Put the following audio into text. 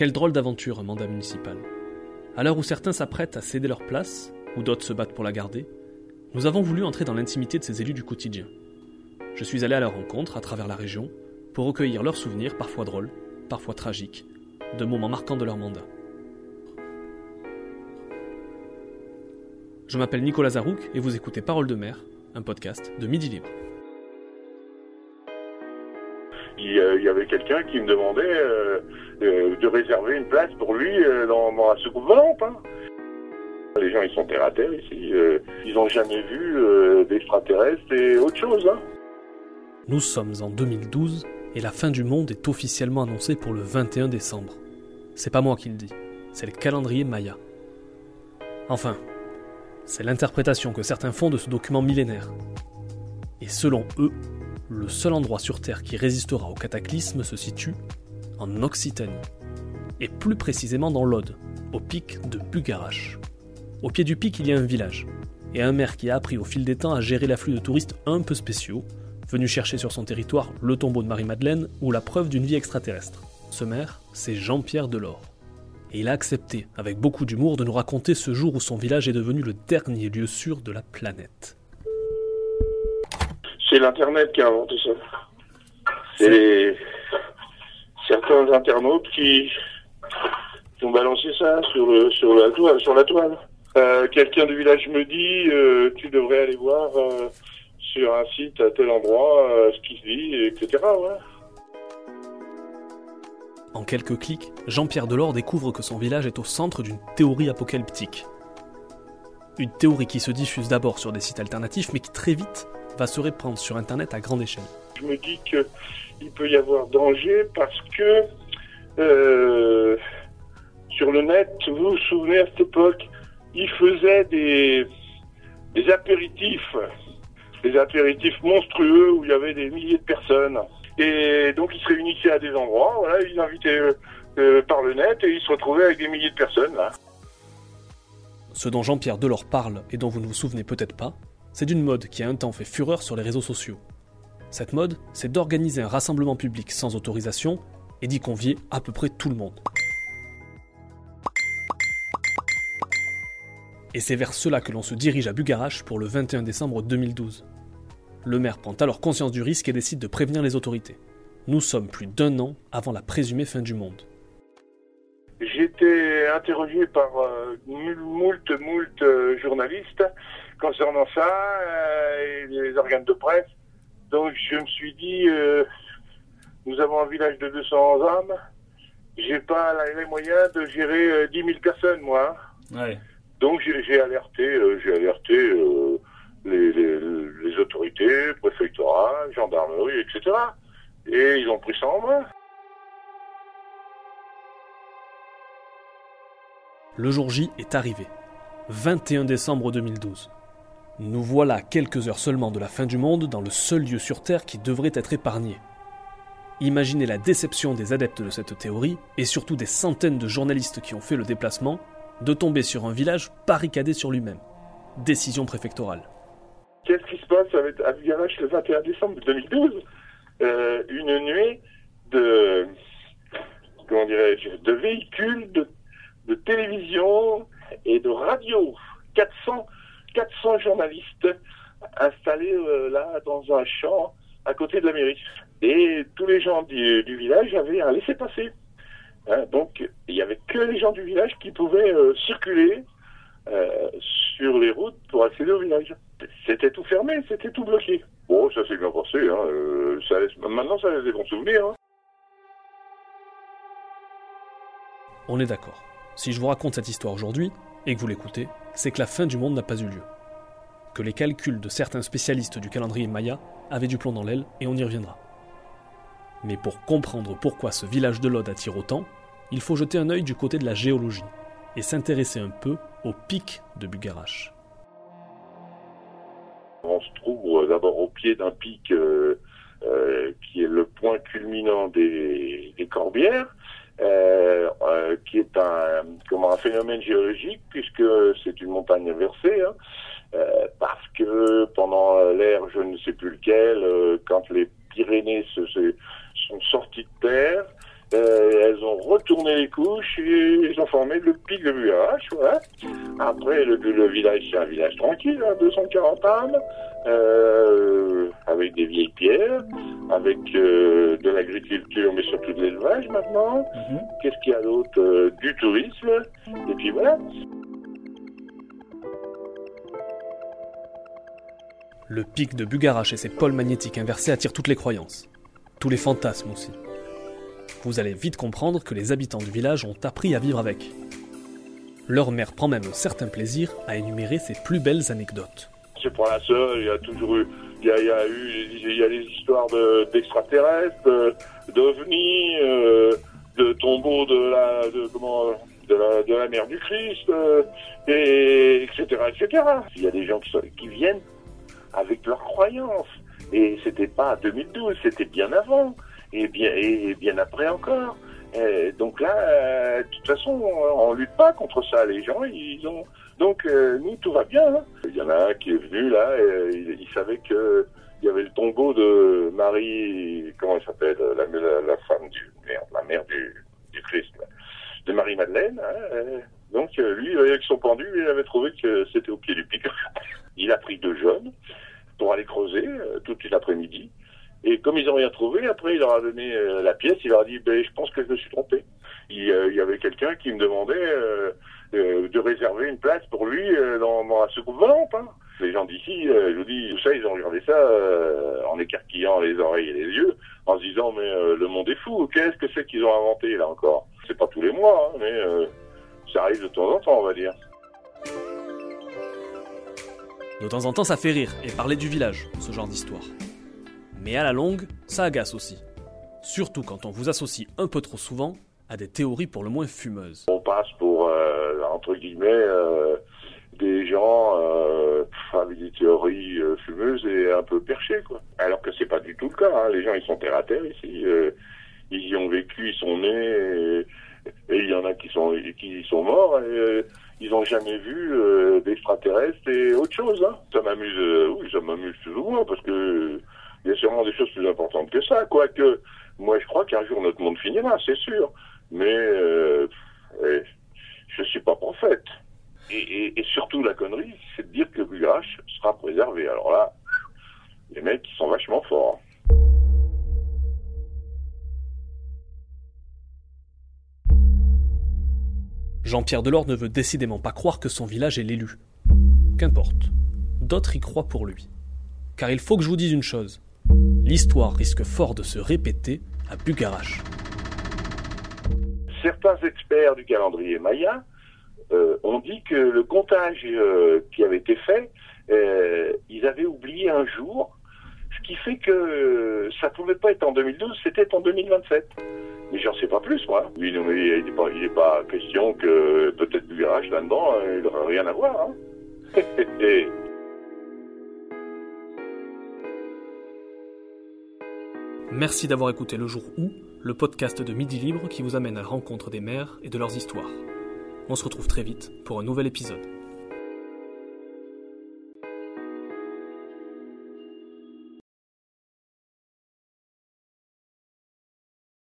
Quelle drôle d'aventure un mandat municipal. À l'heure où certains s'apprêtent à céder leur place, ou d'autres se battent pour la garder, nous avons voulu entrer dans l'intimité de ces élus du quotidien. Je suis allé à leur rencontre à travers la région pour recueillir leurs souvenirs, parfois drôles, parfois tragiques, de moments marquants de leur mandat. Je m'appelle Nicolas Zarouk et vous écoutez Parole de mer, un podcast de Midi Libre. Il y avait quelqu'un qui me demandait euh, euh, de réserver une place pour lui euh, dans, dans, la soucoupe volante. Hein. Les gens, ils sont terre à terre ici. ils n'ont jamais vu d'extraterrestres et autre chose. Hein. Nous sommes en 2012 et la fin du monde est officiellement annoncée pour le 21 décembre. C'est pas moi qui le dis, c'est le calendrier Maya. Enfin, c'est l'interprétation que certains font de ce document millénaire. Et selon eux, le seul endroit sur Terre qui résistera au cataclysme se situe en Occitanie, et plus précisément dans l'Aude, au pic de Bugarache. Au pied du pic, il y a un village, et un maire qui a appris au fil des temps à gérer l'afflux de touristes un peu spéciaux, venus chercher sur son territoire le tombeau de Marie-Madeleine ou la preuve d'une vie extraterrestre. Ce maire, c'est Jean-Pierre Delors. Et il a accepté, avec beaucoup d'humour, de nous raconter ce jour où son village est devenu le dernier lieu sûr de la planète. C'est l'Internet qui a inventé ça. C'est certains internautes qui, ont balancé ça sur, le, sur, la, toile, sur la toile. Euh, quelqu'un du village me dit euh, tu devrais aller voir euh, sur un site à tel endroit ce qui se dit, etc. En quelques clics, Jean-Pierre Delors découvre que son village est au centre d'une théorie apocalyptique. Une théorie qui se diffuse d'abord sur des sites alternatifs, mais qui très vite va se répandre sur Internet à grande échelle Je me dis qu'il peut y avoir danger parce que euh, sur le net, vous vous souvenez à cette époque, ils faisaient des, apéritifs, des apéritifs monstrueux où il y avait des milliers de personnes. Et donc ils se réunissaient à des endroits, voilà, ils invitaient euh, par le net et ils se retrouvaient avec des milliers de personnes là. Ce dont Jean-Pierre Delors parle et dont vous ne vous souvenez peut-être pas, c'est d'une mode qui a un temps fait fureur sur les réseaux sociaux. Cette mode, c'est d'organiser un rassemblement public sans autorisation et d'y convier à peu près tout le monde. Et c'est vers cela que l'on se dirige à Bugarache pour le 21 décembre 2012. Le maire prend alors conscience du risque et décide de prévenir les autorités. Nous sommes plus d'un an avant la présumée fin du monde. J'étais interrogé par euh, moult, moult euh, journalistes concernant ça euh, et les organes de presse. Donc je me suis dit, euh, nous avons un village de 200 âmes. J'ai pas les moyens de gérer 10 euh, 000 personnes, moi. Donc j'ai alerté, j'ai alerté les, les, autorités, préfectorat, gendarmerie, etc. Et ils ont pris ça en main. Le jour J est arrivé. 21 décembre 2012. Nous voilà quelques heures seulement de la fin du monde dans le seul lieu sur Terre qui devrait être épargné. Imaginez la déception des adeptes de cette théorie, et surtout des centaines de journalistes qui ont fait le déplacement, de tomber sur un village barricadé sur lui-même. Décision préfectorale. Qu'est-ce qui se passe le 21 décembre 2012 euh, Une dirais-je, de véhicules, de, de télévision et de radio. 400 400 journalistes installés euh, là dans un champ à côté de la mairie. Et tous les gens du, village avaient un laissez-passer. Hein, donc il n'y avait que les gens du village qui pouvaient euh, circuler euh, sur les routes pour accéder au village. C'était tout fermé, c'était tout bloqué. Bon, ça s'est bien passé. Hein, ça maintenant, ça laisse des bons souvenirs. Hein. On est d'accord. Si je vous raconte cette histoire aujourd'hui, et que vous l'écoutez, c'est que la fin du monde n'a pas eu lieu. Que les calculs de certains spécialistes du calendrier Maya avaient du plomb dans l'aile, et on y reviendra. Mais pour comprendre pourquoi ce village de l'Aude attire autant, il faut jeter un œil du côté de la géologie et s'intéresser un peu au pic de Bugarache. On se trouve d'abord au pied d'un pic euh, euh, qui est le point culminant des Corbières, euh, euh, qui est un, comment, un phénomène géologique, puisque c'est une montagne inversée, hein, euh, parce que pendant l'ère, je ne sais plus lequel, quand les Pyrénées sont sortis de terre, Euh, elles ont retourné les couches et ils ont formé le pic de Bugarache. Voilà. Après, le, le village, c'est un village tranquille, hein, 240 âmes, euh, avec des vieilles pierres, avec euh, de l'agriculture, mais surtout de l'élevage maintenant. Mhm. Qu'est-ce qu'il y a d'autre Du tourisme. Et puis voilà. Le pic de Bugarache et ses pôles magnétiques inversés attirent toutes les croyances, tous les fantasmes aussi. Vous allez vite comprendre que les habitants du village ont appris à vivre avec. Leur mère prend même certain plaisir à énumérer ses plus belles anecdotes. C'est pas la seule, il y a toujours eu, il y a, eu, il y a les histoires de- d'extraterrestres, de- d'ovnis, euh, de tombeaux de la, comment, de la, mère du Christ, euh, et etc., etc. Il y a des gens qui, qui viennent avec leurs croyances. Et c'était pas en 2012, c'était bien avant, et bien, et bien après encore. Euh, donc là, euh, toute façon, on, on lutte pas contre ça. Les gens, ils ont, donc euh, nous tout va bien. hein. Il y en a un qui est venu là, et, euh, il, il savait que il y avait le tombeau de Marie, comment elle s'appelle, la, la, la femme du, la mère du, du Christ, là, de Marie Madeleine. hein, euh, donc euh, lui, avec son pendu, il avait trouvé que c'était au pied du pic. il a pris deux jeunes pour aller creuser euh, toute l'après-midi. Et comme ils n'ont rien trouvé, après il leur a donné euh, la pièce, il leur a dit ben, je pense que je me suis trompé. Il, euh, y avait quelqu'un qui me demandait euh, de réserver une place pour lui dans, la soucoupe volante. hein. Les gens d'ici, je vous dis, tout ça, ils ont regardé ça en écarquillant les oreilles et les yeux, en se disant mais le monde est fou, qu'est-ce que c'est qu'ils ont inventé là encore? C'est pas tous les mois, hein, mais ça arrive de temps en temps, on va dire. De temps en temps, ça fait rire et parler du village, ce genre d'histoire. Mais à la longue, ça agace aussi. Surtout quand on vous associe un peu trop souvent à des théories pour le moins fumeuses. on passe pour euh, entre guillemets euh, des gens euh, avec des théories fumeuses et un peu perchées quoi. Alors que c'est pas du tout le cas. hein. Les gens ils sont terre à terre ici. ils y ont vécu, ils sont nés et il y en a qui sont qui sont morts et ils ont jamais vu d'extraterrestres et autre chose. Hein. Ça m'amuse, oui, ça m'amuse moins parce que il y a sûrement des choses plus importantes que ça. Quoique, moi je crois qu'un jour notre monde finira, c'est sûr. Mais euh, je suis pas prophète. Et, surtout la connerie, c'est de dire que Bugarache sera préservé. Alors là, les mecs ils sont vachement forts. Jean-Pierre Delors ne veut décidément pas croire que son village est l'élu. Qu'importe. D'autres y croient pour lui. Car il faut que je vous dise une chose. L'histoire risque fort de se répéter à Bugarache. certains experts du calendrier Maya euh, ont dit que le comptage euh, qui avait été fait, euh, ils avaient oublié un jour, ce qui fait que ça pouvait pas être en 2012, c'était en 2027. Mais j'en sais pas plus, moi. Oui, non, mais il n'est pas, question que peut-être virage là-dedans, il n'aura rien à voir. Hein. Merci d'avoir écouté Le Jour où, le podcast de Midi Libre qui vous amène à la rencontre des mères et de leurs histoires. On se retrouve très vite pour un nouvel épisode.